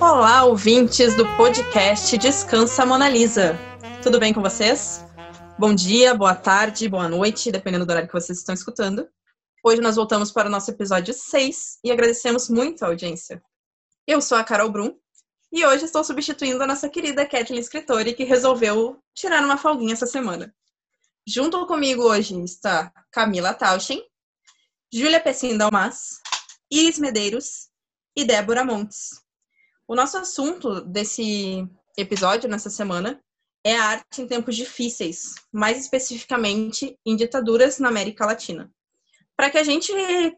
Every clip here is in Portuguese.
Olá, ouvintes do podcast Descansa Mona Lisa. Tudo bem com vocês? Bom dia, boa tarde, boa noite, dependendo do horário que vocês estão escutando. Hoje nós voltamos para o nosso episódio 6 e agradecemos muito a audiência. Eu sou a Carol Brum e hoje estou substituindo a nossa querida Kathleen Escritori, que resolveu tirar uma folguinha essa semana. Junto comigo hoje está Camila Tauschen, Júlia Pessin Dalmas, Iris Medeiros e Débora Montes. O nosso assunto desse episódio, nessa semana, é a arte em tempos difíceis, mais especificamente em ditaduras na América Latina. Para que a gente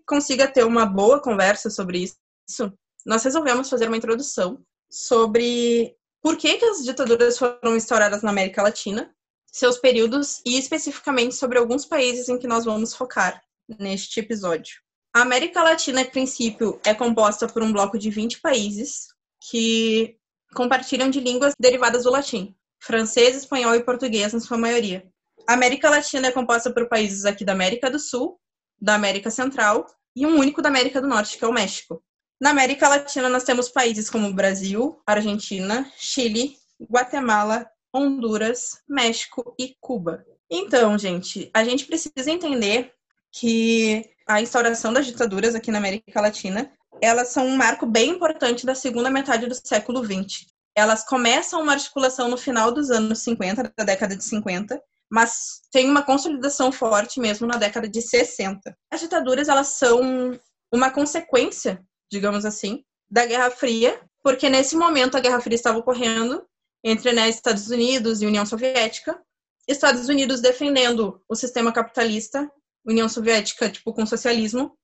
consiga ter uma boa conversa sobre isso, nós resolvemos fazer uma introdução sobre por que, que as ditaduras foram instauradas na América Latina seus períodos e especificamente sobre alguns países em que nós vamos focar neste episódio. A América Latina, a princípio, é composta por um bloco de 20 países que compartilham de línguas derivadas do latim, francês, espanhol e português na sua maioria. A América Latina é composta por países aqui da América do Sul, da América Central e um único da América do Norte, que é o México. Na América Latina, nós temos países como Brasil, Argentina, Chile, Guatemala, Honduras, México e Cuba. Então, gente, a gente precisa entender que a instauração das ditaduras aqui na América Latina, elas são um marco bem importante da segunda metade do século XX. Elas começam uma articulação no final dos anos 50, da década de 50, mas tem uma consolidação forte mesmo na década de 60. As ditaduras, elas são uma consequência, digamos assim, da Guerra Fria, porque nesse momento a Guerra Fria estava ocorrendo entre né, Estados Unidos e União Soviética. Estados Unidos defendendo o sistema capitalista, União Soviética tipo com socialismo,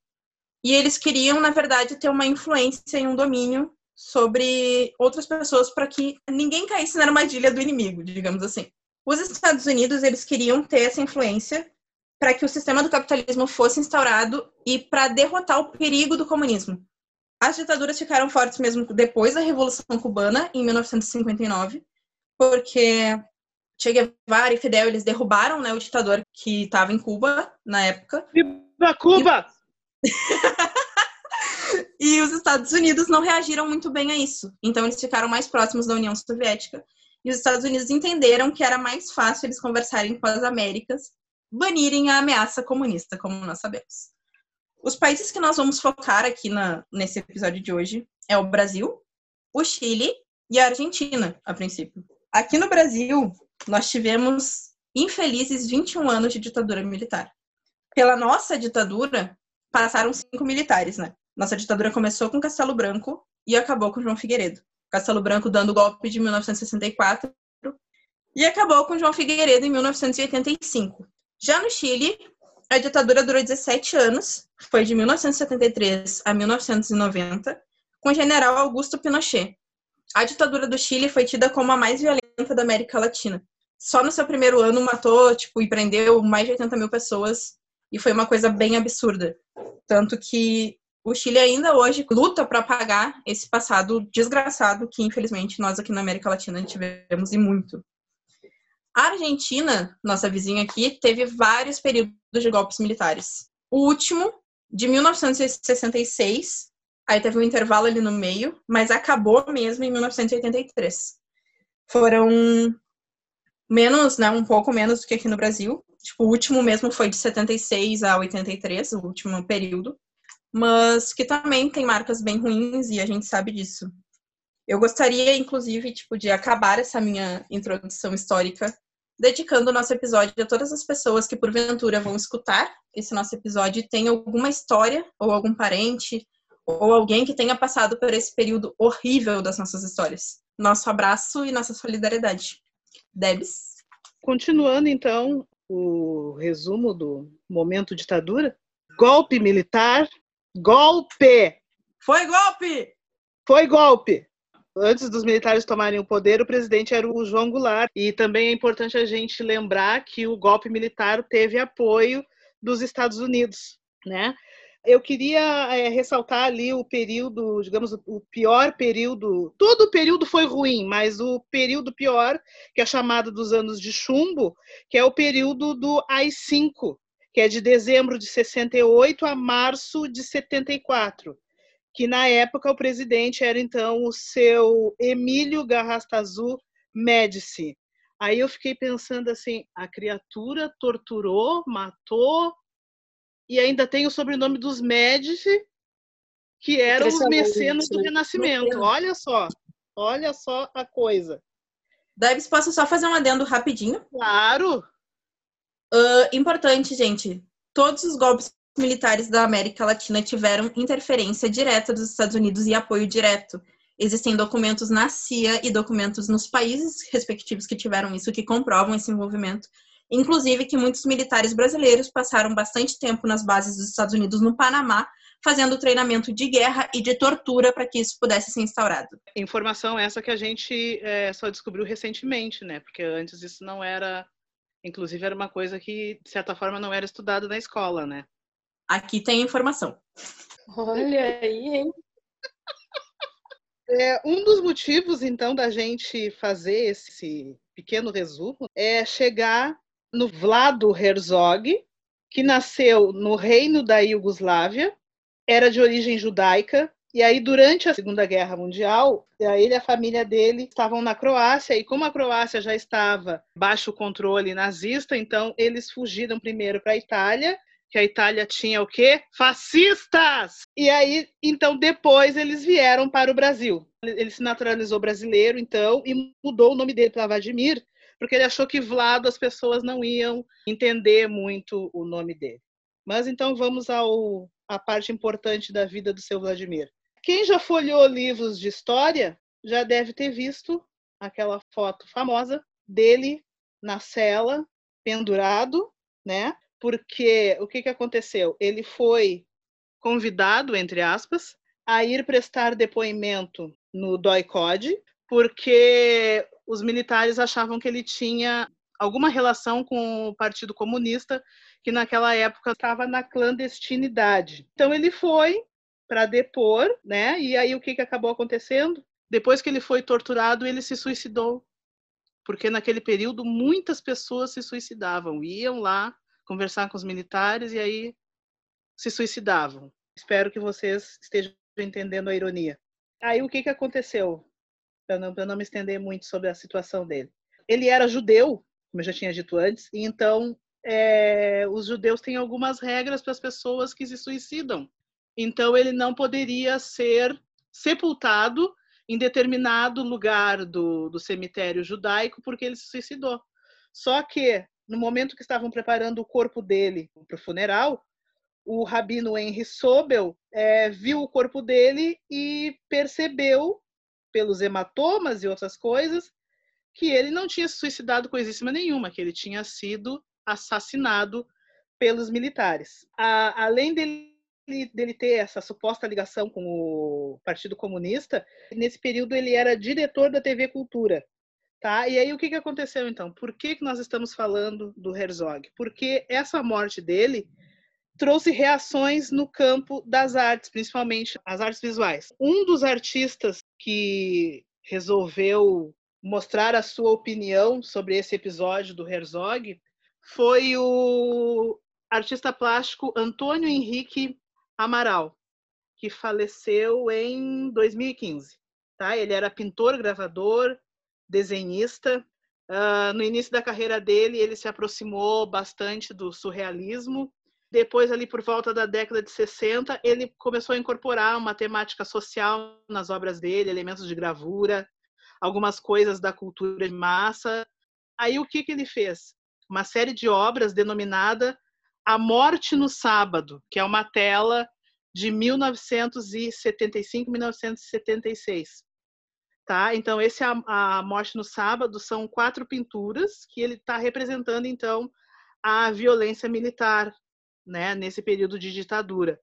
e eles queriam, na verdade, ter uma influência e um domínio sobre outras pessoas para que ninguém caísse na armadilha do inimigo, digamos assim. Os Estados Unidos, eles queriam ter essa influência para que o sistema do capitalismo fosse instaurado e para derrotar o perigo do comunismo. As ditaduras ficaram fortes mesmo depois da Revolução Cubana, em 1959, porque Che Guevara e Fidel eles derrubaram né, o ditador que estava em Cuba na época. Viva Cuba! E... os Estados Unidos não reagiram muito bem a isso. Então eles ficaram mais próximos da União Soviética. E os Estados Unidos entenderam que era mais fácil eles conversarem com as Américas, banirem a ameaça comunista, como nós sabemos. Os países que nós vamos focar aqui na, nesse episódio de hoje é o Brasil, o Chile e a Argentina, a princípio. Aqui no Brasil, nós tivemos infelizes 21 anos de ditadura militar. Pela nossa ditadura, passaram cinco militares, né? Nossa ditadura começou com Castelo Branco e acabou com João Figueiredo. Castelo Branco dando o golpe de 1964 e acabou com João Figueiredo em 1985. Já no Chile, a ditadura durou 17 anos, foi de 1973 a 1990, com o general Augusto Pinochet. A ditadura do Chile foi tida como a mais violenta da América Latina. Só no seu primeiro ano matou, tipo, e prendeu mais de 80 mil pessoas, e foi uma coisa bem absurda. Tanto que o Chile ainda hoje luta para apagar esse passado desgraçado que, infelizmente, nós aqui na América Latina tivemos e muito. A Argentina, nossa vizinha aqui, teve vários períodos de golpes militares. O último, de 1966, aí teve um intervalo ali no meio, mas acabou mesmo em 1983. Foram menos, né, um pouco menos do que aqui no Brasil. Tipo, o último mesmo foi de 76 a 83, o último período, mas que também tem marcas bem ruins e a gente sabe disso. Eu gostaria, inclusive, tipo, de acabar essa minha introdução histórica dedicando o nosso episódio a todas as pessoas que porventura vão escutar esse nosso episódio e tem alguma história ou algum parente ou alguém que tenha passado por esse período horrível das nossas histórias. Nosso abraço e nossa solidariedade. Debs. Continuando então o resumo do momento ditadura, golpe militar, golpe. Foi golpe. Foi golpe antes dos militares tomarem o poder, o presidente era o João Goulart. E também é importante a gente lembrar que o golpe militar teve apoio dos Estados Unidos, né? Eu queria é, ressaltar ali o período, digamos, o pior período. Todo o período foi ruim, mas o período pior, que é chamado dos anos de chumbo, que é o período do AI-5, que é de dezembro de 68 a março de 74 que na época o presidente era então o seu Emílio Garrastazu Médici. Aí eu fiquei pensando assim, a criatura torturou, matou e ainda tem o sobrenome dos Médici, que eram os mecenas do né? Renascimento. Olha só, olha só a coisa. Davis, posso só fazer um adendo rapidinho? Claro. Uh, importante, gente. Todos os golpes militares da América Latina tiveram interferência direta dos Estados Unidos e apoio direto. Existem documentos na CIA e documentos nos países respectivos que tiveram isso, que comprovam esse envolvimento. Inclusive que muitos militares brasileiros passaram bastante tempo nas bases dos Estados Unidos no Panamá, fazendo treinamento de guerra e de tortura para que isso pudesse ser instaurado. Informação essa que a gente é, só descobriu recentemente, né? Porque antes isso não era, inclusive era uma coisa que de certa forma não era estudada na escola, né? Aqui tem informação. Olha aí, hein? É, um dos motivos, então, da gente fazer esse pequeno resumo é chegar no Vlado Herzog, que nasceu no reino da Iugoslávia, era de origem judaica, e aí, durante a Segunda Guerra Mundial, ele e a família dele estavam na Croácia, e como a Croácia já estava baixo controle nazista, então eles fugiram primeiro para a Itália que a Itália tinha o quê? Fascistas! E aí, então, depois eles vieram para o Brasil. Ele se naturalizou brasileiro, então, e mudou o nome dele para Vladimir, porque ele achou que Vlado as pessoas não iam entender muito o nome dele. Mas então vamos ao a parte importante da vida do seu Vladimir. Quem já folheou livros de história já deve ter visto aquela foto famosa dele na cela, pendurado, né? porque o que, que aconteceu? Ele foi convidado, entre aspas, a ir prestar depoimento no DOI-CODE, porque os militares achavam que ele tinha alguma relação com o Partido Comunista, que naquela época estava na clandestinidade. Então ele foi para depor, né? E aí o que, que acabou acontecendo? Depois que ele foi torturado, ele se suicidou. Porque naquele período muitas pessoas se suicidavam, iam lá conversar com os militares e aí se suicidavam. Espero que vocês estejam entendendo a ironia. Aí o que, que aconteceu? Para não, não me estender muito sobre a situação dele. Ele era judeu, como eu já tinha dito antes, e então é, os judeus têm algumas regras para as pessoas que se suicidam. Então ele não poderia ser sepultado em determinado lugar do, do cemitério judaico porque ele se suicidou. Só que no momento que estavam preparando o corpo dele para o funeral, o rabino Henry Sobel é, viu o corpo dele e percebeu, pelos hematomas e outras coisas, que ele não tinha se suicidado coisíssima nenhuma, que ele tinha sido assassinado pelos militares. A, além dele, dele ter essa suposta ligação com o Partido Comunista, nesse período ele era diretor da TV Cultura, Tá? E aí o que, que aconteceu então? Por que, que nós estamos falando do Herzog? Porque essa morte dele trouxe reações no campo das artes, principalmente as artes visuais. Um dos artistas que resolveu mostrar a sua opinião sobre esse episódio do Herzog foi o artista plástico Antônio Henrique Amaral, que faleceu em 2015. Tá? Ele era pintor, gravador, desenhista. Uh, no início da carreira dele, ele se aproximou bastante do surrealismo. Depois, ali por volta da década de 60, ele começou a incorporar uma temática social nas obras dele, elementos de gravura, algumas coisas da cultura de massa. Aí, o que, que ele fez? Uma série de obras denominada A Morte no Sábado, que é uma tela de 1975-1976. Tá? Então, esse a, a Morte no Sábado são quatro pinturas que ele está representando, então, a violência militar né, nesse período de ditadura.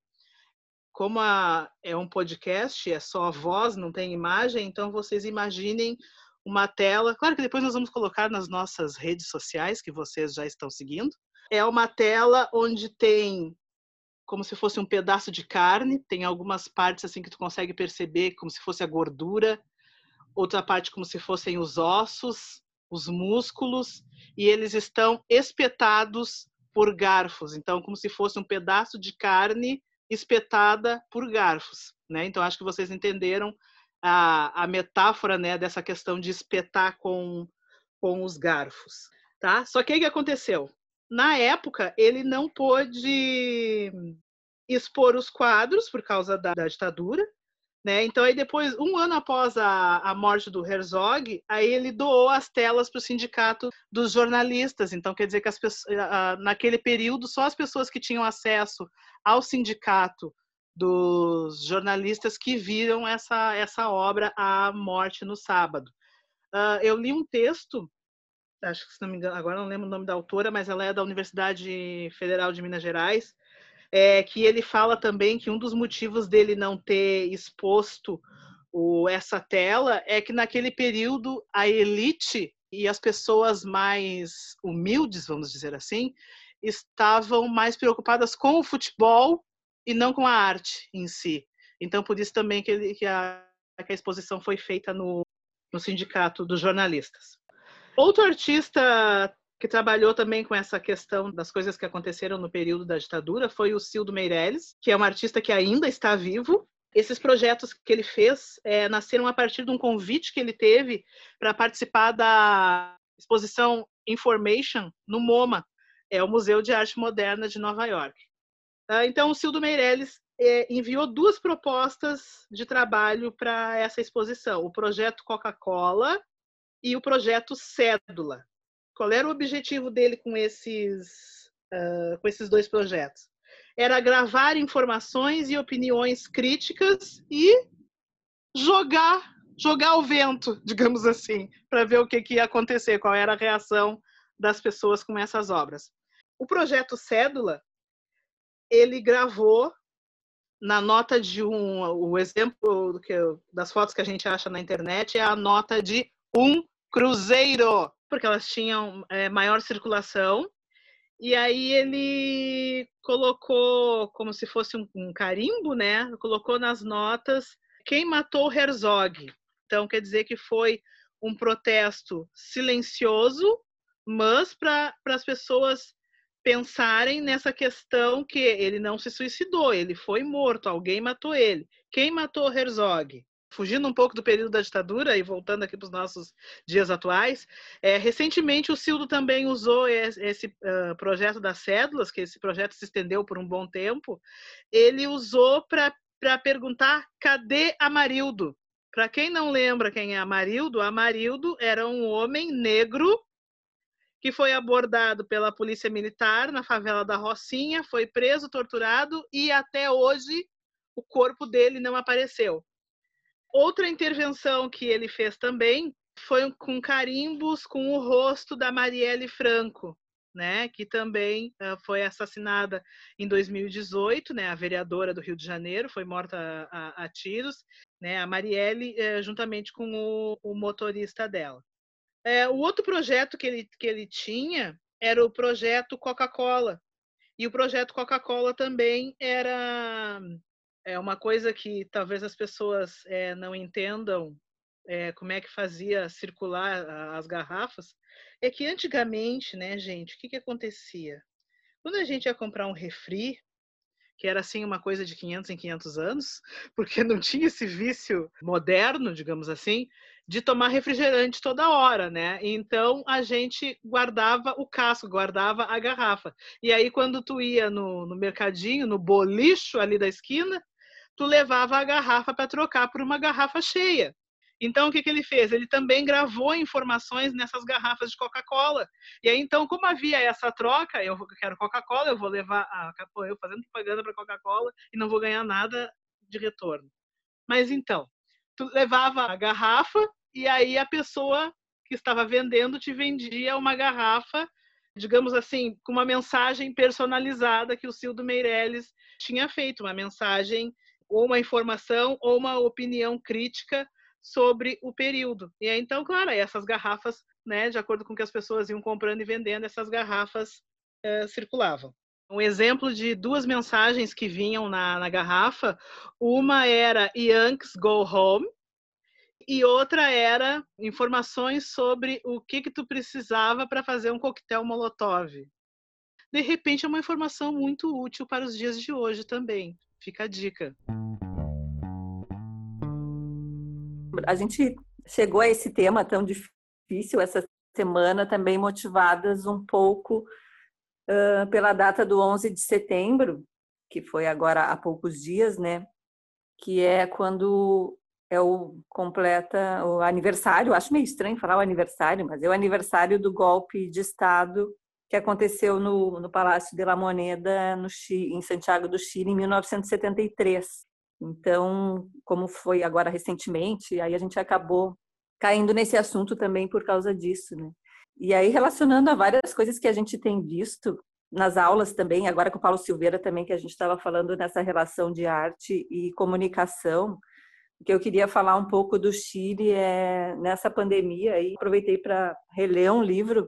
Como a, é um podcast, é só voz, não tem imagem, então vocês imaginem uma tela. Claro que depois nós vamos colocar nas nossas redes sociais, que vocês já estão seguindo. É uma tela onde tem como se fosse um pedaço de carne, tem algumas partes assim que tu consegue perceber como se fosse a gordura outra parte como se fossem os ossos, os músculos, e eles estão espetados por garfos, então como se fosse um pedaço de carne espetada por garfos, né? Então acho que vocês entenderam a, a metáfora, né, dessa questão de espetar com com os garfos, tá? Só que o que aconteceu? Na época ele não pôde expor os quadros por causa da, da ditadura, né? Então, aí depois, um ano após a, a morte do Herzog, aí ele doou as telas para o sindicato dos jornalistas. Então, quer dizer que as pessoas, naquele período, só as pessoas que tinham acesso ao sindicato dos jornalistas que viram essa, essa obra, A Morte no Sábado. Uh, eu li um texto, acho que se não me engano, agora não lembro o nome da autora, mas ela é da Universidade Federal de Minas Gerais, é, que ele fala também que um dos motivos dele não ter exposto o, essa tela é que naquele período a elite e as pessoas mais humildes, vamos dizer assim, estavam mais preocupadas com o futebol e não com a arte em si. Então, por isso também que, ele, que, a, que a exposição foi feita no, no Sindicato dos Jornalistas. Outro artista que trabalhou também com essa questão das coisas que aconteceram no período da ditadura foi o Cildo Meirelles, que é um artista que ainda está vivo. Esses projetos que ele fez é, nasceram a partir de um convite que ele teve para participar da exposição Information no MoMA, é o Museu de Arte Moderna de Nova York. Ah, então, o Cildo Meirelles é, enviou duas propostas de trabalho para essa exposição: o projeto Coca-Cola e o projeto Cédula. Qual era o objetivo dele com esses, uh, com esses dois projetos? Era gravar informações e opiniões críticas e jogar jogar ao vento, digamos assim, para ver o que, que ia acontecer, qual era a reação das pessoas com essas obras. O projeto Cédula, ele gravou na nota de um, o exemplo que, das fotos que a gente acha na internet é a nota de um cruzeiro porque elas tinham é, maior circulação. E aí ele colocou como se fosse um, um carimbo, né? Colocou nas notas quem matou Herzog. Então quer dizer que foi um protesto silencioso, mas para as pessoas pensarem nessa questão que ele não se suicidou, ele foi morto, alguém matou ele. Quem matou Herzog? Fugindo um pouco do período da ditadura e voltando aqui para os nossos dias atuais, é, recentemente o Cildo também usou esse, esse uh, projeto das cédulas, que esse projeto se estendeu por um bom tempo, ele usou para perguntar cadê Amarildo? Para quem não lembra quem é Amarildo, Amarildo era um homem negro que foi abordado pela polícia militar na favela da Rocinha, foi preso, torturado e até hoje o corpo dele não apareceu. Outra intervenção que ele fez também foi com carimbos com o rosto da Marielle Franco, né, que também uh, foi assassinada em 2018, né, a vereadora do Rio de Janeiro foi morta a, a, a tiros, né, a Marielle uh, juntamente com o, o motorista dela. Uh, o outro projeto que ele, que ele tinha era o projeto Coca-Cola, e o projeto Coca-Cola também era é uma coisa que talvez as pessoas é, não entendam é, como é que fazia circular as garrafas, é que antigamente, né, gente, o que, que acontecia? Quando a gente ia comprar um refri, que era assim uma coisa de 500 em 500 anos, porque não tinha esse vício moderno, digamos assim, de tomar refrigerante toda hora, né? Então a gente guardava o casco, guardava a garrafa. E aí quando tu ia no, no mercadinho, no bolicho ali da esquina, tu levava a garrafa para trocar por uma garrafa cheia. Então, o que, que ele fez? Ele também gravou informações nessas garrafas de Coca-Cola. E aí, então, como havia essa troca, eu quero Coca-Cola, eu vou levar a eu fazendo propaganda para Coca-Cola e não vou ganhar nada de retorno. Mas então, tu levava a garrafa e aí a pessoa que estava vendendo te vendia uma garrafa, digamos assim, com uma mensagem personalizada que o Cildo Meirelles tinha feito, uma mensagem ou uma informação ou uma opinião crítica sobre o período. E aí, então, claro, essas garrafas, né, de acordo com o que as pessoas iam comprando e vendendo, essas garrafas é, circulavam. Um exemplo de duas mensagens que vinham na, na garrafa, uma era Yankees Go Home, e outra era informações sobre o que que tu precisava para fazer um coquetel molotov. De repente é uma informação muito útil para os dias de hoje também. Fica a dica. a gente chegou a esse tema tão difícil essa semana também motivadas um pouco uh, pela data do 11 de setembro, que foi agora há poucos dias, né? Que é quando é o completa o aniversário, acho meio estranho falar o aniversário, mas é o aniversário do golpe de Estado que aconteceu no, no Palácio de la Moneda, no em Santiago do Chile, em 1973. Então, como foi agora recentemente, aí a gente acabou caindo nesse assunto também por causa disso, né? E aí, relacionando a várias coisas que a gente tem visto nas aulas também, agora com o Paulo Silveira também, que a gente estava falando nessa relação de arte e comunicação, que eu queria falar um pouco do Chile é nessa pandemia aí aproveitei para reler um livro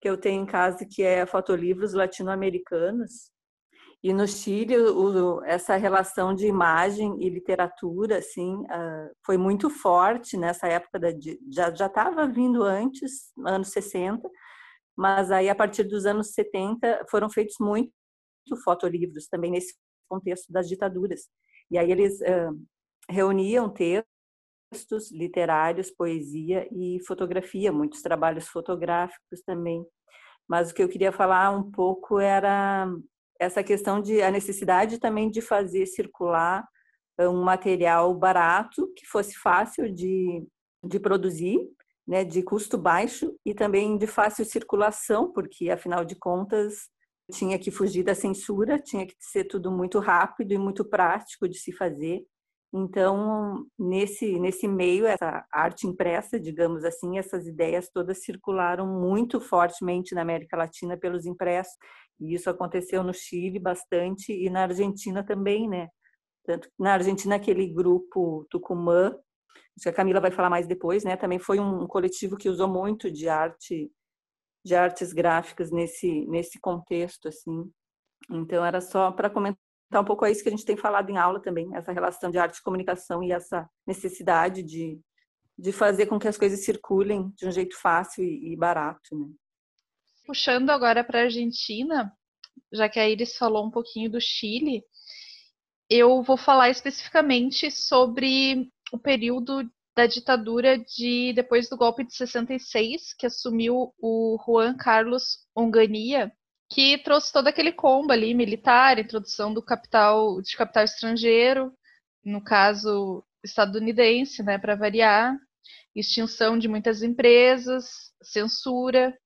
que eu tenho em casa que é Fotolivros Latino-Americanos. E no Chile o, essa relação de imagem e literatura assim uh, foi muito forte nessa época da, já estava vindo antes anos 60 mas aí a partir dos anos 70 foram feitos muito fotolivros também nesse contexto das ditaduras. E aí eles uh, reuniam textos literários, poesia e fotografia, muitos trabalhos fotográficos também. Mas o que eu queria falar um pouco era essa questão de a necessidade também de fazer circular um material barato, que fosse fácil de, de produzir, né, de custo baixo e também de fácil circulação, porque afinal de contas tinha que fugir da censura, tinha que ser tudo muito rápido e muito prático de se fazer. Então, nesse, nesse meio, essa arte impressa, digamos assim, essas ideias todas circularam muito fortemente na América Latina pelos impressos. E isso aconteceu no Chile bastante e na Argentina também, né? Tanto na Argentina, aquele grupo Tucumã, acho que a Camila vai falar mais depois, né? Também foi um coletivo que usou muito de arte, de artes gráficas nesse, nesse contexto, assim. Então, era só para comentar então, um pouco é isso que a gente tem falado em aula também, essa relação de arte e comunicação e essa necessidade de, de fazer com que as coisas circulem de um jeito fácil e, e barato. Né? Puxando agora para a Argentina, já que a Iris falou um pouquinho do Chile, eu vou falar especificamente sobre o período da ditadura de depois do golpe de 66, que assumiu o Juan Carlos Onganía, que trouxe todo aquele combo ali militar, introdução do capital de capital estrangeiro, no caso estadunidense, né, para variar, extinção de muitas empresas, censura.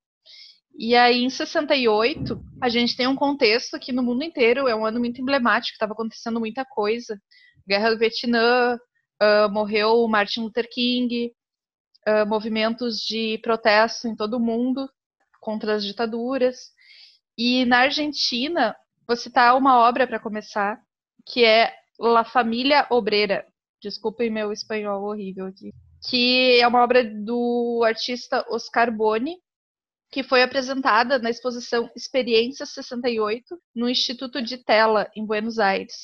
E aí em 68, a gente tem um contexto que no mundo inteiro é um ano muito emblemático, estava acontecendo muita coisa. Guerra do Vietnã, uh, morreu Martin Luther King, uh, movimentos de protesto em todo o mundo contra as ditaduras. E na Argentina, vou citar uma obra para começar, que é La Família Obreira. Desculpem meu espanhol horrível aqui. Que é uma obra do artista Oscar Boni, que foi apresentada na exposição Experiência 68 no Instituto de Tela, em Buenos Aires.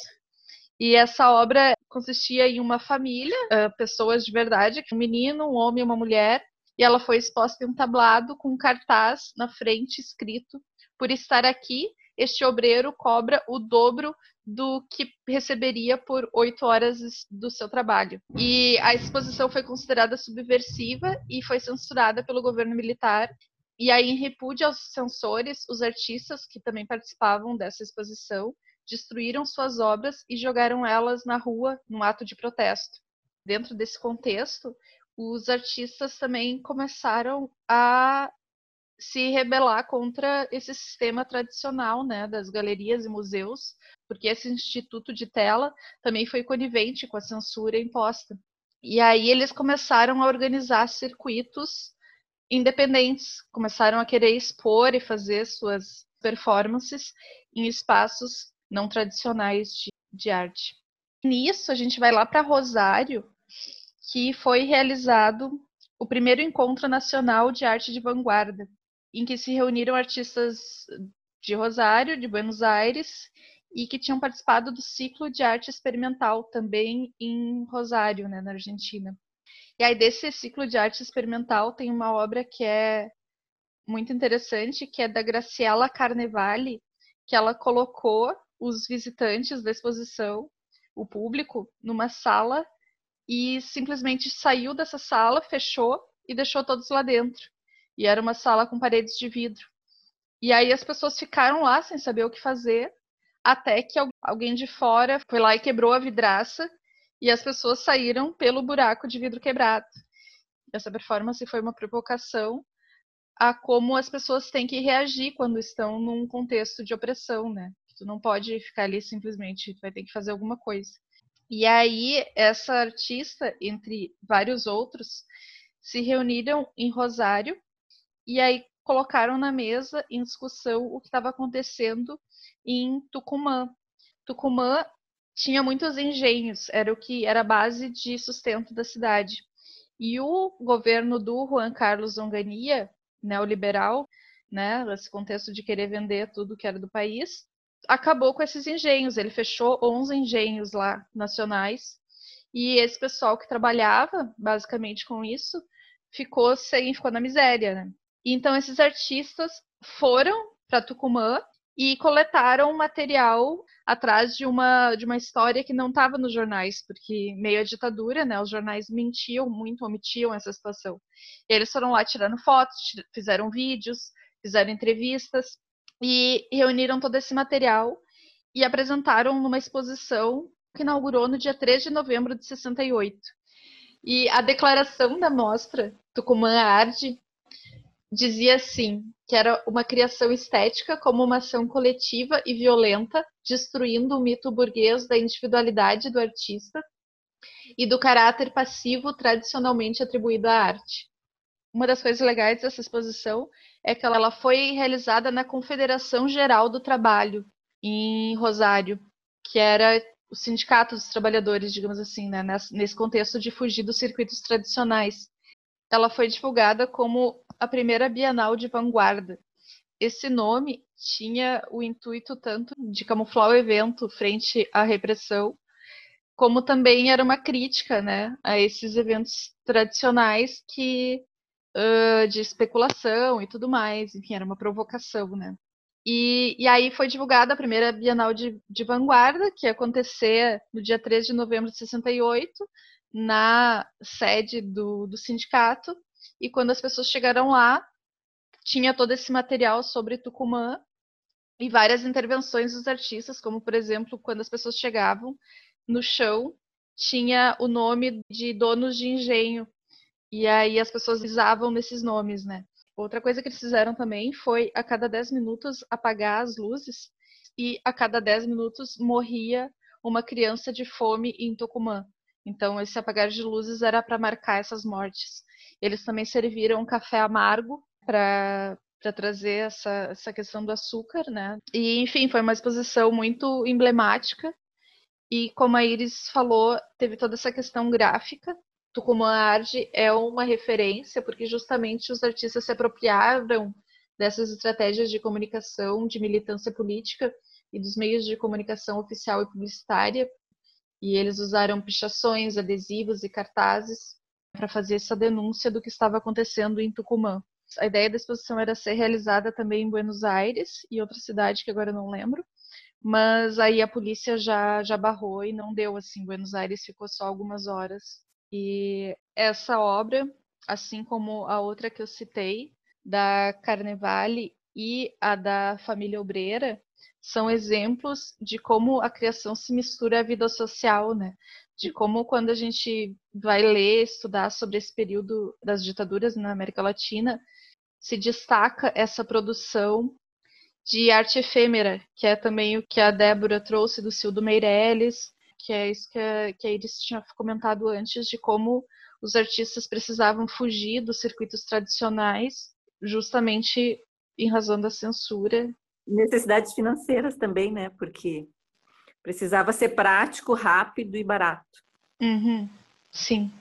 E essa obra consistia em uma família, pessoas de verdade, um menino, um homem e uma mulher, e ela foi exposta em um tablado com um cartaz na frente escrito por estar aqui, este obreiro cobra o dobro do que receberia por oito horas do seu trabalho. E a exposição foi considerada subversiva e foi censurada pelo governo militar. E aí, em repúdio aos censores, os artistas que também participavam dessa exposição destruíram suas obras e jogaram elas na rua num ato de protesto. Dentro desse contexto, os artistas também começaram a se rebelar contra esse sistema tradicional né, das galerias e museus, porque esse instituto de tela também foi conivente com a censura imposta. E aí eles começaram a organizar circuitos independentes, começaram a querer expor e fazer suas performances em espaços não tradicionais de, de arte. Nisso, a gente vai lá para Rosário, que foi realizado o primeiro encontro nacional de arte de vanguarda, em que se reuniram artistas de Rosário, de Buenos Aires, e que tinham participado do ciclo de arte experimental também em Rosário, né, na Argentina. E aí desse ciclo de arte experimental tem uma obra que é muito interessante, que é da Graciela Carnevale, que ela colocou os visitantes da exposição, o público, numa sala e simplesmente saiu dessa sala, fechou e deixou todos lá dentro. E era uma sala com paredes de vidro. E aí as pessoas ficaram lá sem saber o que fazer, até que alguém de fora foi lá e quebrou a vidraça e as pessoas saíram pelo buraco de vidro quebrado. Essa performance foi uma provocação a como as pessoas têm que reagir quando estão num contexto de opressão, né? Tu não pode ficar ali simplesmente, tu vai ter que fazer alguma coisa. E aí essa artista, entre vários outros, se reuniram em Rosário e aí colocaram na mesa em discussão o que estava acontecendo em Tucumã. Tucumã tinha muitos engenhos, era o que era a base de sustento da cidade. E o governo do Juan Carlos Onganía, neoliberal, né, nesse contexto de querer vender tudo que era do país, acabou com esses engenhos. Ele fechou 11 engenhos lá nacionais e esse pessoal que trabalhava basicamente com isso ficou sem, ficou na miséria. Né? Então esses artistas foram para Tucumã e coletaram material atrás de uma de uma história que não estava nos jornais, porque meio a ditadura, né, os jornais mentiam muito, omitiam essa situação. E eles foram lá tirando fotos, fizeram vídeos, fizeram entrevistas e reuniram todo esse material e apresentaram numa exposição que inaugurou no dia 3 de novembro de 68. E a declaração da mostra Tucumã Arde dizia assim, que era uma criação estética como uma ação coletiva e violenta, destruindo o mito burguês da individualidade do artista e do caráter passivo tradicionalmente atribuído à arte. Uma das coisas legais dessa exposição é que ela foi realizada na Confederação Geral do Trabalho, em Rosário, que era o sindicato dos trabalhadores, digamos assim, né, nesse contexto de fugir dos circuitos tradicionais. Ela foi divulgada como a primeira Bienal de Vanguarda. Esse nome tinha o intuito tanto de camuflar o evento frente à repressão, como também era uma crítica né, a esses eventos tradicionais que uh, de especulação e tudo mais, enfim, era uma provocação, né? E, e aí foi divulgada a primeira Bienal de, de Vanguarda, que ia acontecer no dia 3 de novembro de 68, na sede do, do sindicato, e quando as pessoas chegaram lá, tinha todo esse material sobre Tucumã e várias intervenções dos artistas, como por exemplo, quando as pessoas chegavam no chão, tinha o nome de donos de engenho. E aí as pessoas usavam nesses nomes, né? Outra coisa que eles fizeram também foi a cada 10 minutos apagar as luzes e a cada 10 minutos morria uma criança de fome em Tucumã. Então esse apagar de luzes era para marcar essas mortes. Eles também serviram um café amargo para trazer essa, essa questão do açúcar, né? E, enfim, foi uma exposição muito emblemática. E, como a Iris falou, teve toda essa questão gráfica. Tucumã Arde é uma referência, porque justamente os artistas se apropriaram dessas estratégias de comunicação, de militância política e dos meios de comunicação oficial e publicitária. E eles usaram pichações, adesivos e cartazes para fazer essa denúncia do que estava acontecendo em Tucumã. A ideia da exposição era ser realizada também em Buenos Aires e outra cidade que agora eu não lembro, mas aí a polícia já já barrou e não deu assim. Buenos Aires ficou só algumas horas. E essa obra, assim como a outra que eu citei, da Carnevale e a da família obreira, são exemplos de como a criação se mistura à vida social, né? de como quando a gente vai ler, estudar sobre esse período das ditaduras na América Latina, se destaca essa produção de arte efêmera, que é também o que a Débora trouxe do Cildo Meirelles, que é isso que a, que a Iris tinha comentado antes, de como os artistas precisavam fugir dos circuitos tradicionais, justamente em razão da censura. Necessidades financeiras também, né? Porque Precisava ser prático, rápido e barato. Uhum. Sim.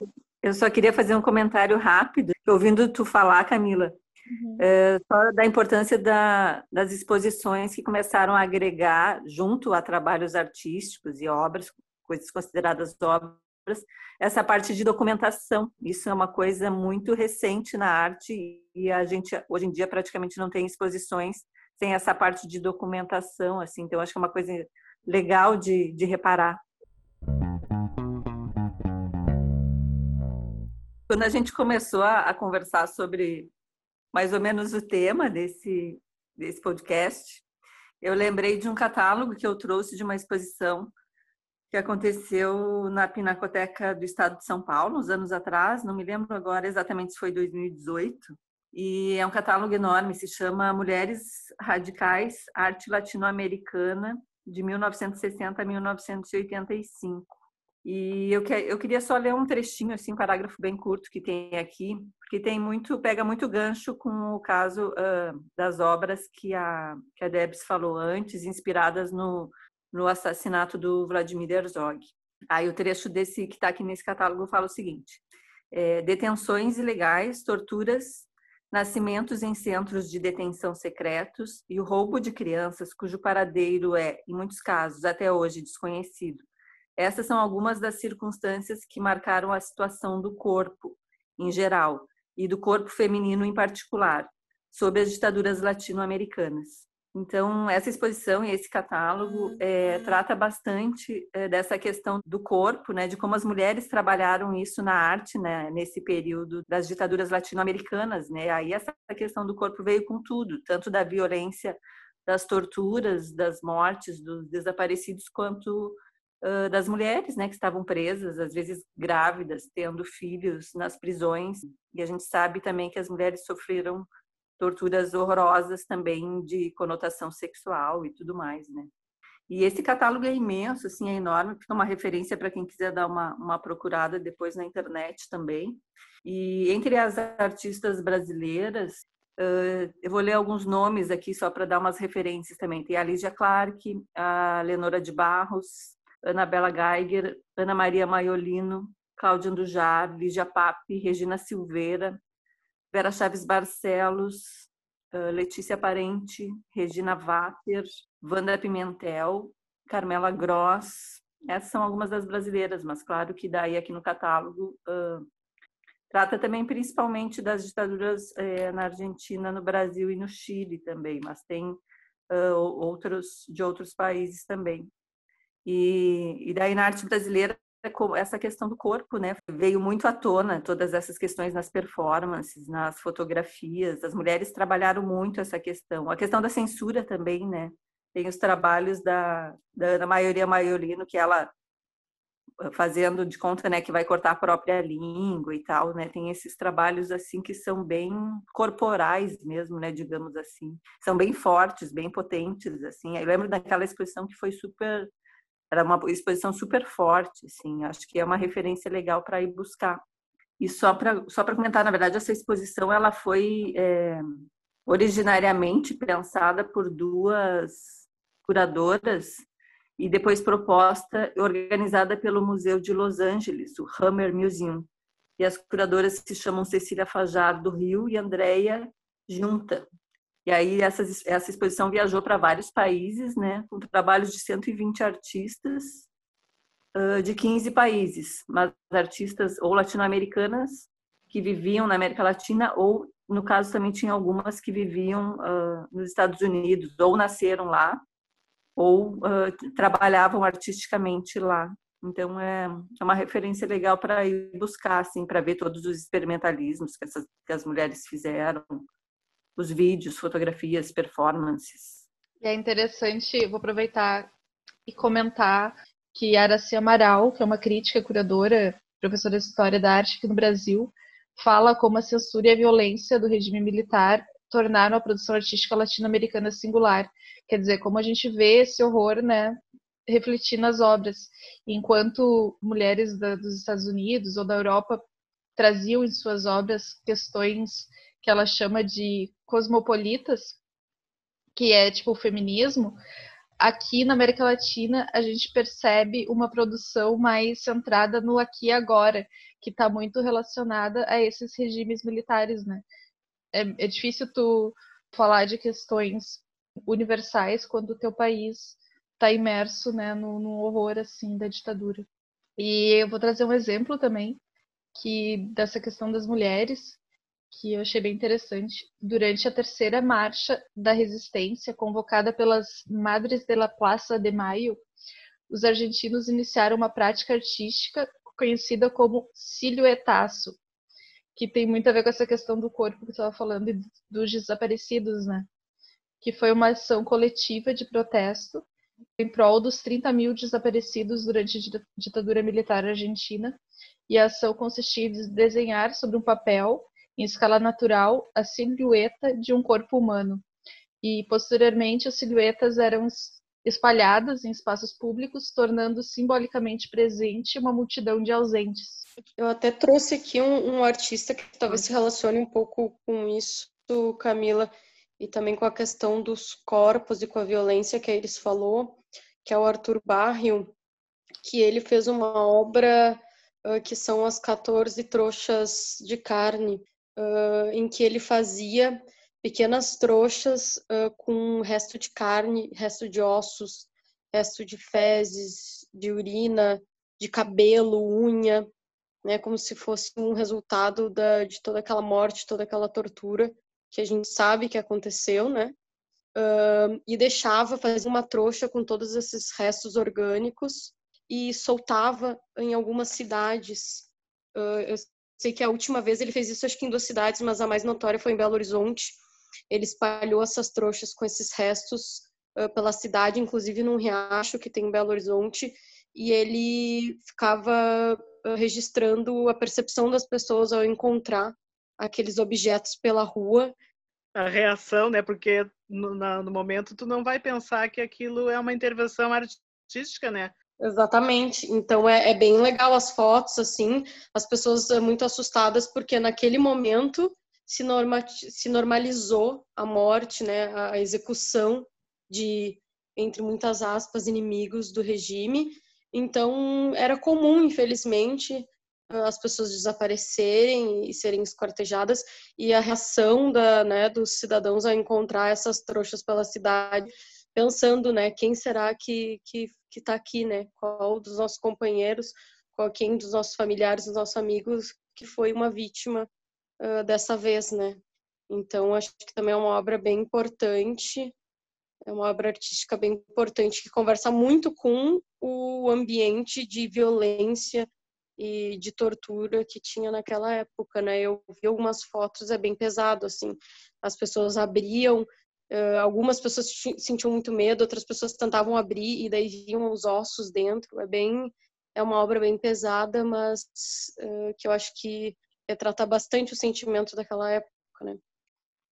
Eu só queria fazer um comentário rápido, ouvindo tu falar, Camila, uhum. é, só da importância da, das exposições que começaram a agregar, junto a trabalhos artísticos e obras, coisas consideradas obras, essa parte de documentação. Isso é uma coisa muito recente na arte e a gente hoje em dia praticamente não tem exposições sem essa parte de documentação, assim. Então acho que é uma coisa legal de, de reparar. Quando a gente começou a, a conversar sobre mais ou menos o tema desse, desse podcast, eu lembrei de um catálogo que eu trouxe de uma exposição que aconteceu na Pinacoteca do Estado de São Paulo, uns anos atrás, não me lembro agora exatamente se foi 2018, e é um catálogo enorme, se chama Mulheres Radicais, Arte Latino-Americana, de 1960 a 1985. E eu, que, eu queria só ler um trechinho, assim, um parágrafo bem curto que tem aqui, porque tem muito, pega muito gancho com o caso uh, das obras que a, que a Debs falou antes, inspiradas no, no assassinato do Vladimir Herzog. Aí o trecho desse que está aqui nesse catálogo fala o seguinte: é, detenções ilegais, torturas, nascimentos em centros de detenção secretos e o roubo de crianças cujo paradeiro é, em muitos casos, até hoje desconhecido essas são algumas das circunstâncias que marcaram a situação do corpo em geral e do corpo feminino em particular, sob as ditaduras latino-americanas. Então, essa exposição e esse catálogo é, trata bastante é, dessa questão do corpo, né, de como as mulheres trabalharam isso na arte, né, nesse período das ditaduras latino-americanas, né. Aí essa questão do corpo veio com tudo, tanto da violência, das torturas, das mortes, dos desaparecidos, quanto das mulheres, né, que estavam presas, às vezes grávidas, tendo filhos nas prisões. E a gente sabe também que as mulheres sofreram torturas horrorosas também de conotação sexual e tudo mais, né? E esse catálogo é imenso, assim, é enorme, fica uma referência para quem quiser dar uma, uma procurada depois na internet também. E entre as artistas brasileiras, uh, eu vou ler alguns nomes aqui só para dar umas referências também. Tem a Lígia Clark, a Lenora de Barros, Anabela Geiger, Ana Maria Maiolino, Cláudia Andujar, Lígia Pape, Regina Silveira, Vera Chaves Barcelos, Letícia Parente, Regina Vater, Wanda Pimentel, Carmela Gross. Essas são algumas das brasileiras, mas claro que daí aqui no catálogo trata também principalmente das ditaduras uh, na Argentina, no Brasil e no Chile também, mas tem outros de outros países também. E, e daí na arte brasileira essa questão do corpo, né, veio muito à tona, todas essas questões nas performances, nas fotografias, as mulheres trabalharam muito essa questão, a questão da censura também, né, tem os trabalhos da, da Ana Maioria Maiolino, que ela fazendo de conta, né, que vai cortar a própria língua e tal, né, tem esses trabalhos, assim, que são bem corporais mesmo, né, digamos assim, são bem fortes, bem potentes, assim, eu lembro daquela exposição que foi super era uma exposição super forte, assim, acho que é uma referência legal para ir buscar. E só para só para comentar, na verdade, essa exposição ela foi é, originariamente pensada por duas curadoras e depois proposta e organizada pelo Museu de Los Angeles, o Hammer Museum. E as curadoras se chamam Cecília Fajar do Rio e Andrea Junta, e aí essa, essa exposição viajou para vários países, né, com trabalhos de 120 artistas uh, de 15 países, mas artistas ou latino-americanas que viviam na América Latina ou, no caso, também tinha algumas que viviam uh, nos Estados Unidos ou nasceram lá ou uh, trabalhavam artisticamente lá. Então é, é uma referência legal para ir buscar, assim, para ver todos os experimentalismos que, essas, que as mulheres fizeram, os vídeos, fotografias, performances. é interessante, vou aproveitar e comentar que Araci Amaral, que é uma crítica curadora, professora de História da Arte aqui no Brasil, fala como a censura e a violência do regime militar tornaram a produção artística latino-americana singular. Quer dizer, como a gente vê esse horror, né, refletir nas obras. Enquanto mulheres da, dos Estados Unidos ou da Europa traziam em suas obras questões que ela chama de cosmopolitas, que é tipo o feminismo, aqui na América Latina a gente percebe uma produção mais centrada no aqui e agora, que está muito relacionada a esses regimes militares, né? É, é difícil tu falar de questões universais quando o teu país está imerso, né, no, no horror assim da ditadura. E eu vou trazer um exemplo também que dessa questão das mulheres que eu achei bem interessante. Durante a terceira marcha da resistência, convocada pelas Madres de la Plaza de Mayo, os argentinos iniciaram uma prática artística conhecida como silhuetaço, que tem muito a ver com essa questão do corpo que estava falando e dos desaparecidos, né? Que foi uma ação coletiva de protesto em prol dos 30 mil desaparecidos durante a ditadura militar argentina. E a ação consistia em desenhar sobre um papel, em escala natural, a silhueta de um corpo humano. E, posteriormente, as silhuetas eram espalhadas em espaços públicos, tornando simbolicamente presente uma multidão de ausentes. Eu até trouxe aqui um, um artista que talvez se relacione um pouco com isso, Camila, e também com a questão dos corpos e com a violência que Iris falou, que é o Arthur Barrio, que ele fez uma obra uh, que são as 14 trouxas de carne, uh, em que ele fazia pequenas trouxas uh, com resto de carne, resto de ossos, resto de fezes, de urina, de cabelo, unha, né, como se fosse um resultado da, de toda aquela morte, toda aquela tortura que a gente sabe que aconteceu, né? Uh, e deixava fazer uma trouxa com todos esses restos orgânicos e soltava em algumas cidades. Uh, sei que a última vez ele fez isso, acho que em duas cidades, mas a mais notória foi em Belo Horizonte. Ele espalhou essas trouxas com esses restos uh, pela cidade, inclusive num riacho que tem em Belo Horizonte, e ele ficava registrando a percepção das pessoas ao encontrar aqueles objetos pela rua. A reação, né? Porque no, na, no momento tu não vai pensar que aquilo é uma intervenção artística, né? Exatamente. Então é, é, bem legal as fotos, assim, as pessoas muito assustadas porque naquele momento se, norma, se normalizou a morte, né, a execução de, entre muitas aspas, inimigos do regime. Então era comum, infelizmente, as pessoas desaparecerem e serem escortejadas e a reação da, né, dos cidadãos a encontrar essas trouxas pela cidade, pensando, né, quem será que que que está aqui, né? Qual dos nossos companheiros, qual quem dos nossos familiares, dos nossos amigos que foi uma vítima uh, dessa vez, né? Então acho que também é uma obra bem importante, é uma obra artística bem importante que conversa muito com o ambiente de violência e de tortura que tinha naquela época, né? Eu vi algumas fotos, é bem pesado, assim. As pessoas abriam, uh, algumas pessoas sentiam muito medo, outras pessoas tentavam abrir e daí viam os ossos dentro. É bem, é uma obra bem pesada, mas uh, que eu acho que retrata bastante o sentimento daquela época, né?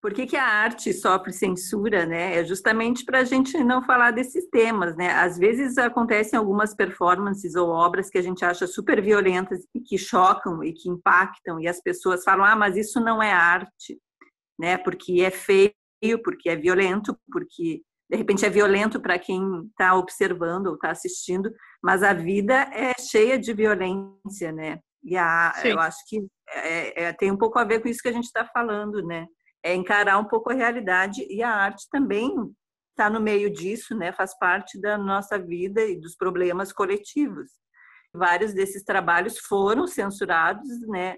Por que, que, a arte sofre censura, né? É justamente para a gente não falar desses temas, né? Às vezes acontecem algumas performances ou obras que a gente acha super violentas e que chocam e que impactam, e as pessoas falam, ah, mas isso não é arte, né? Porque é feio, porque é violento, porque de repente é violento para quem está observando ou está assistindo, mas a vida é cheia de violência, né? E a, eu acho que é, é, tem um pouco a ver com isso que a gente está falando, né? é encarar um pouco a realidade e a arte também está no meio disso, né? Faz parte da nossa vida e dos problemas coletivos. Vários desses trabalhos foram censurados, né?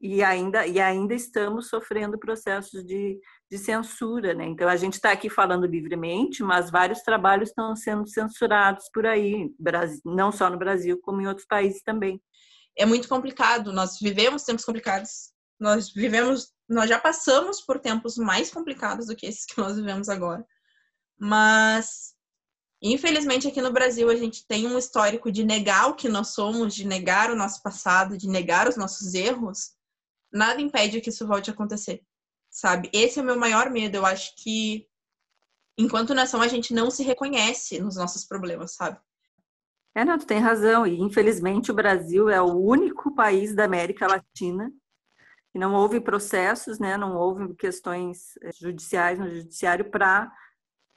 E ainda e ainda estamos sofrendo processos de, de censura, né? Então a gente está aqui falando livremente, mas vários trabalhos estão sendo censurados por aí, não só no Brasil como em outros países também. É muito complicado. Nós vivemos tempos complicados. Nós vivemos nós já passamos por tempos mais complicados do que esses que nós vivemos agora. Mas, infelizmente, aqui no Brasil, a gente tem um histórico de negar o que nós somos, de negar o nosso passado, de negar os nossos erros. Nada impede que isso volte a acontecer, sabe? Esse é o meu maior medo. Eu acho que, enquanto nação, a gente não se reconhece nos nossos problemas, sabe? É, não, tu tem razão. E, infelizmente, o Brasil é o único país da América Latina não houve processos, né, não houve questões eh, judiciais no judiciário para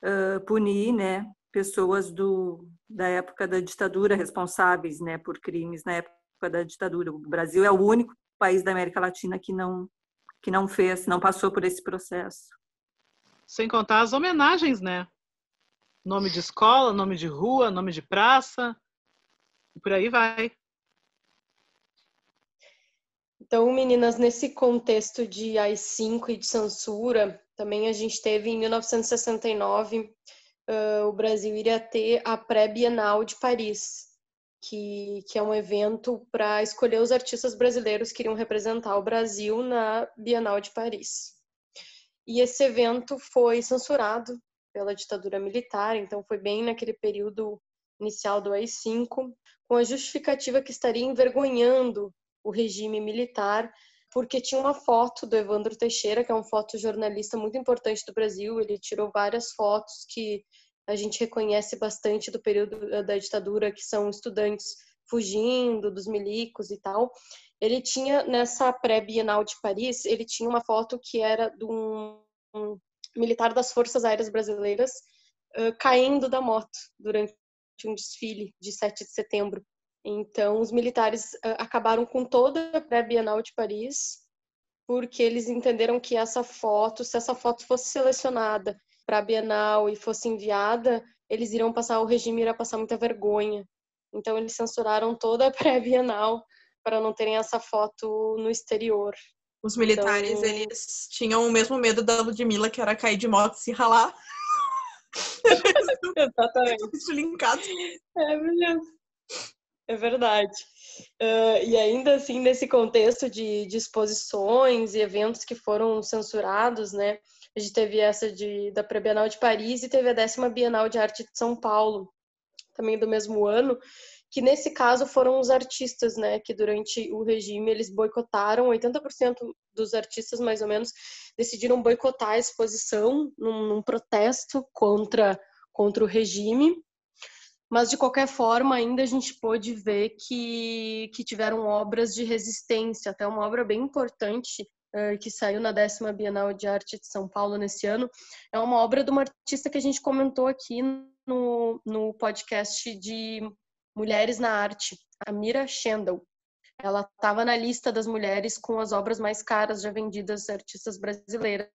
uh, punir, né, pessoas do, da época da ditadura responsáveis, né, por crimes na época da ditadura. O Brasil é o único país da América Latina que não que não fez, não passou por esse processo. Sem contar as homenagens, né? Nome de escola, nome de rua, nome de praça, e por aí vai. Então, meninas, nesse contexto de AI-5 e de censura, também a gente teve em 1969 uh, o Brasil iria ter a pré-bienal de Paris. Que, que é um evento para escolher os artistas brasileiros que iriam representar o Brasil na Bienal de Paris. E esse evento foi censurado pela ditadura militar, então foi bem naquele período inicial do AI-5, com a justificativa que estaria envergonhando o regime militar, porque tinha uma foto do Evandro Teixeira, que é um fotojornalista muito importante do Brasil, ele tirou várias fotos que a gente reconhece bastante do período eh, da ditadura, que são estudantes fugindo dos milicos e tal. Ele tinha, nessa pré-bienal de Paris, ele tinha uma foto que era de um, um militar das Forças Aéreas Brasileiras uh, caindo da moto durante um desfile de 7 de setembro. Então, os militares uh, acabaram com toda a pré-bienal de Paris, porque eles entenderam que essa foto, se essa foto fosse selecionada para a Bienal e fosse enviada, eles iriam passar, o regime iria passar muita vergonha. Então eles censuraram toda a pré-Bienal para não terem essa foto no exterior. Os militares, então... eles tinham o mesmo medo da Ludmilla, que era cair de moto e se ralar. Exatamente. É, é verdade. Uh, e ainda assim, nesse contexto de, de exposições e eventos que foram censurados, né? A gente teve essa de, da Pré-Bienal de Paris e teve a décima Bienal de Arte de São Paulo, também do mesmo ano, que nesse caso foram os artistas, né, que durante o regime eles boicotaram, 80% dos artistas mais ou menos decidiram boicotar a exposição num, num protesto contra contra o regime. Mas de qualquer forma, ainda a gente pôde ver que, que tiveram obras de resistência, até uma obra bem importante que saiu na décima Bienal de Arte de São Paulo nesse ano, é uma obra de uma artista que a gente comentou aqui no, no podcast de Mulheres na Arte, a Mira Schendel. Ela estava na lista das mulheres com as obras mais caras já vendidas artistas brasileiras.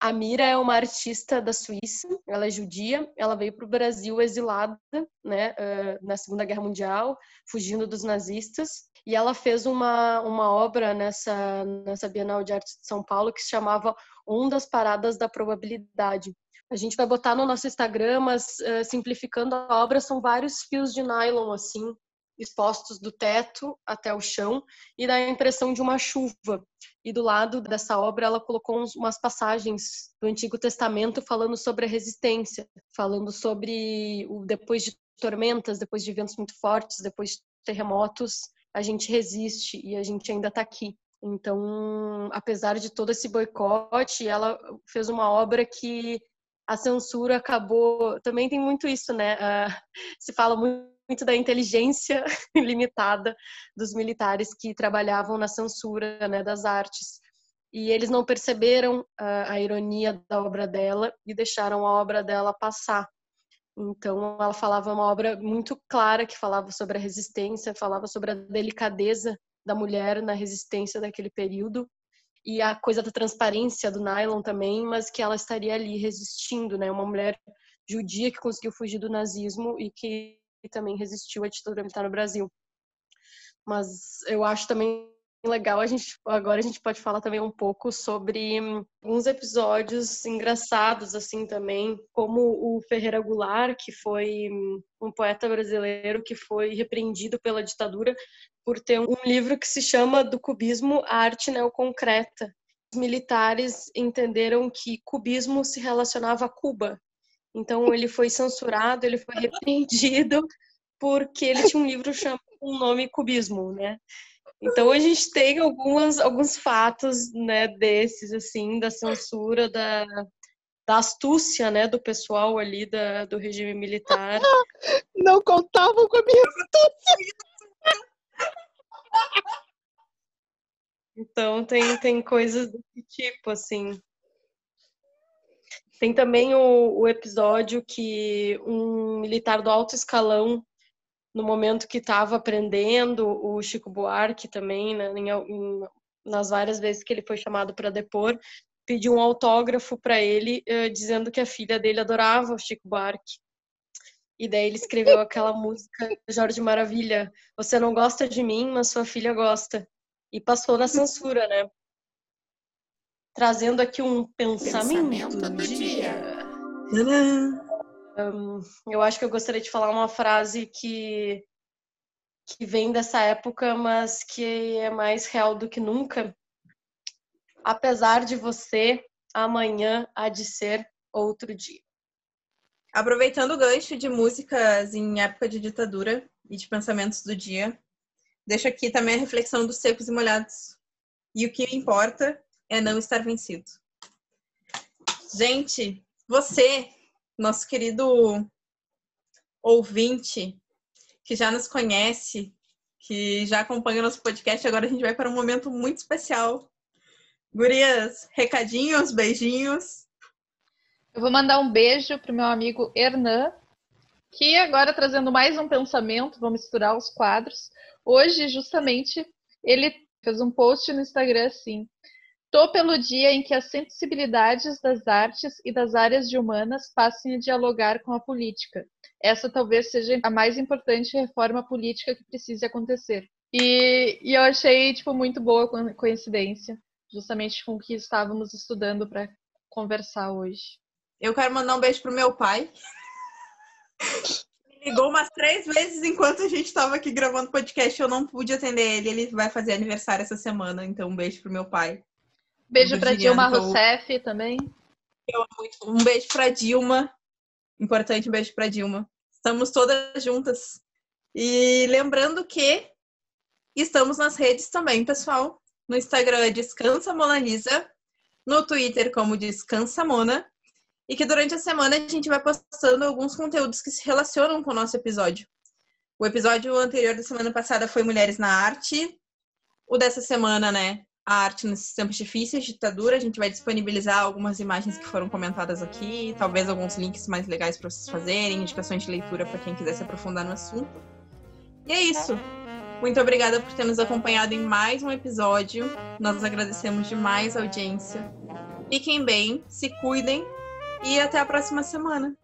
A Mira é uma artista da Suíça, ela é judia, ela veio para o Brasil exilada, né, na Segunda Guerra Mundial, fugindo dos nazistas, e ela fez uma, uma obra nessa, nessa Bienal de Arte de São Paulo que se chamava Ondas Paradas da Probabilidade. A gente vai botar no nosso Instagram, mas uh, simplificando a obra, são vários fios de nylon, assim, expostos do teto até o chão e dá a impressão de uma chuva. E do lado dessa obra ela colocou uns, umas passagens do Antigo Testamento falando sobre a resistência, falando sobre o depois de tormentas, depois de ventos muito fortes, depois de terremotos, a gente resiste e a gente ainda está aqui. Então, apesar de todo esse boicote, ela fez uma obra que a censura acabou. Também tem muito isso, né? Uh, se fala muito da inteligência limitada dos militares que trabalhavam na censura né, das artes. E eles não perceberam uh, a ironia da obra dela e deixaram a obra dela passar. Então, ela falava uma obra muito clara que falava sobre a resistência, falava sobre a delicadeza da mulher na resistência daquele período e a coisa da transparência do nylon também, mas que ela estaria ali resistindo, né? Uma mulher judia que conseguiu fugir do nazismo e que também resistiu à ditadura militar no Brasil. Mas eu acho também legal a gente agora a gente pode falar também um pouco sobre hum, alguns episódios engraçados assim também como o Ferreira Goulart que foi hum, um poeta brasileiro que foi repreendido pela ditadura por ter um livro que se chama do cubismo a arte neoconcreta os militares entenderam que cubismo se relacionava a Cuba então ele foi censurado ele foi repreendido porque ele tinha um livro chamado um nome cubismo né então a gente tem algumas, alguns fatos né, desses, assim, da censura, da, da astúcia né, do pessoal ali da, do regime militar. Não contavam com a minha astúcia! Então tem, tem coisas desse tipo, assim. Tem também o, o episódio que um militar do alto escalão no momento que estava aprendendo, o Chico Buarque também, né, em, em, nas várias vezes que ele foi chamado para depor, pediu um autógrafo para ele, uh, dizendo que a filha dele adorava o Chico Buarque. E daí ele escreveu aquela música Jorge Maravilha, você não gosta de mim, mas sua filha gosta. E passou na censura, né? Trazendo aqui um pensamento, pensamento do dia. dia. Um, eu acho que eu gostaria de falar uma frase que que vem dessa época, mas que é mais real do que nunca. Apesar de você, amanhã há de ser outro dia. Aproveitando o gancho de músicas em época de ditadura e de pensamentos do dia, deixo aqui também a reflexão dos secos e molhados. E o que importa é não estar vencido. Gente, você, nosso querido ouvinte, que já nos conhece, que já acompanha nosso podcast, agora a gente vai para um momento muito especial. Gurias, recadinhos, beijinhos. Eu vou mandar um beijo pro meu amigo Hernan, que agora trazendo mais um pensamento, vou misturar os quadros. Hoje, justamente, ele fez um post no Instagram assim: Tô pelo dia em que as sensibilidades das artes e das áreas de humanas passem a dialogar com a política. Essa talvez seja a mais importante reforma política que precise acontecer. E, e eu achei tipo muito boa coincidência, justamente com o que estávamos estudando para conversar hoje. Eu quero mandar um beijo pro meu pai. ligou umas três vezes enquanto a gente estava aqui gravando podcast. Eu não pude atender ele. Ele vai fazer aniversário essa semana, então um beijo pro meu pai. Beijo para Dilma Rousseff também. Um beijo para Dilma. Importante, um beijo para Dilma. Estamos todas juntas. E lembrando que estamos nas redes também, pessoal. No Instagram é Descansa Mona Lisa, no Twitter como Descansa Mona, e que durante a semana a gente vai postando alguns conteúdos que se relacionam com o nosso episódio. O episódio anterior da semana passada foi Mulheres na Arte. O dessa semana, né, a arte nesses tempos difíceis ditadura. A gente vai disponibilizar algumas imagens que foram comentadas aqui, talvez alguns links mais legais para vocês fazerem, indicações de leitura para quem quiser se aprofundar no assunto. E é isso. Muito obrigada por ter nos acompanhado em mais um episódio. Nós agradecemos demais a audiência. Fiquem bem, se cuidem e até a próxima semana.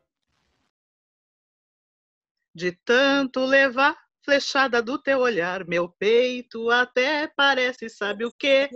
De tanto levar flechada do teu olhar, meu peito até parece, sabe o quê?